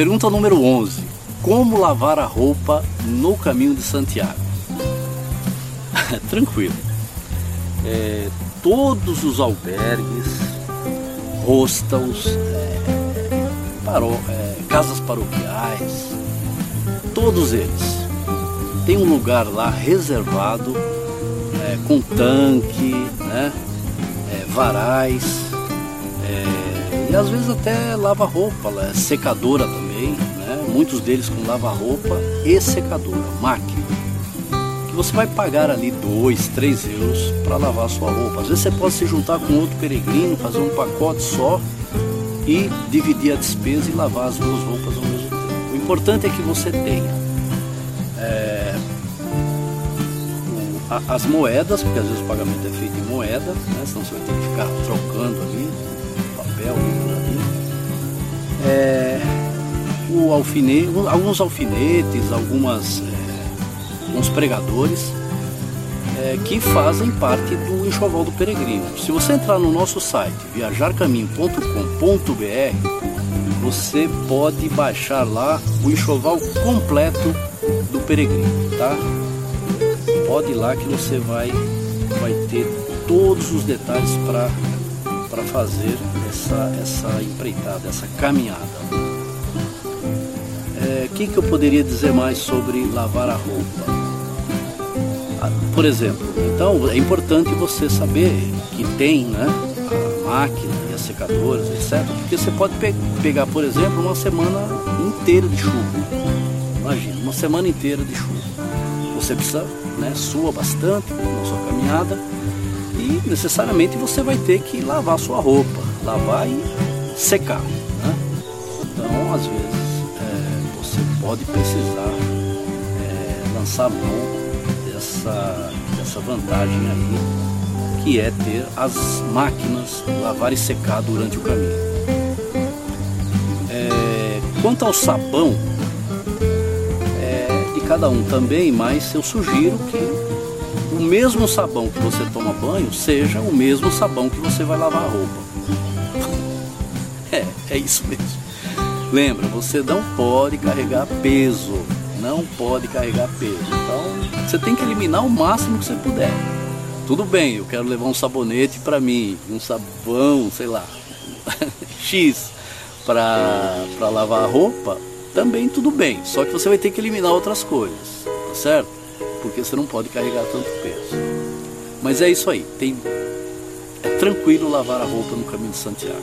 pergunta número 11. Como lavar a roupa no caminho de Santiago? Tranquilo. É, todos os albergues, hostels, é, paro, é, casas paroquiais, todos eles têm um lugar lá reservado é, com tanque, né, é, varais é, e às vezes até lava roupa, secadora também, muitos deles com lava roupa e secadora, máquina que você vai pagar ali 2, 3 euros para lavar a sua roupa. Às vezes você pode se juntar com outro peregrino, fazer um pacote só e dividir a despesa e lavar as duas roupas ao mesmo tempo. O importante é que você tenha é, as moedas, porque às vezes o pagamento é feito em moeda, né? senão você vai ter que ficar trocando ali, papel alfinete, alguns alfinetes, algumas uns pregadores é, que fazem parte do enxoval do peregrino. Se você entrar no nosso site viajarcaminho.com.br, você pode baixar lá o enxoval completo do peregrino, tá? Pode ir lá que você vai, vai ter todos os detalhes para fazer essa, essa empreitada, essa caminhada. O é, que, que eu poderia dizer mais sobre lavar a roupa? por exemplo. Então é importante você saber que tem né, a máquina e as secadoras, etc. Porque você pode pe pegar, por exemplo, uma semana inteira de chuva. Imagina, uma semana inteira de chuva. Você precisa, né, sua bastante na sua caminhada e necessariamente você vai ter que lavar sua roupa, lavar e secar. Né? Então, às vezes, pode precisar é, lançar mão essa, essa vantagem aí, que é ter as máquinas lavar e secar durante o caminho. É, quanto ao sabão, é de cada um também, mas eu sugiro que o mesmo sabão que você toma banho seja o mesmo sabão que você vai lavar a roupa. é, é isso mesmo. Lembra, você não pode carregar peso não pode carregar peso. Então você tem que eliminar o máximo que você puder. Tudo bem, eu quero levar um sabonete para mim, um sabão, sei lá, X para lavar a roupa, também tudo bem. Só que você vai ter que eliminar outras coisas, tá certo? Porque você não pode carregar tanto peso. Mas é isso aí, tem é tranquilo lavar a roupa no caminho de Santiago.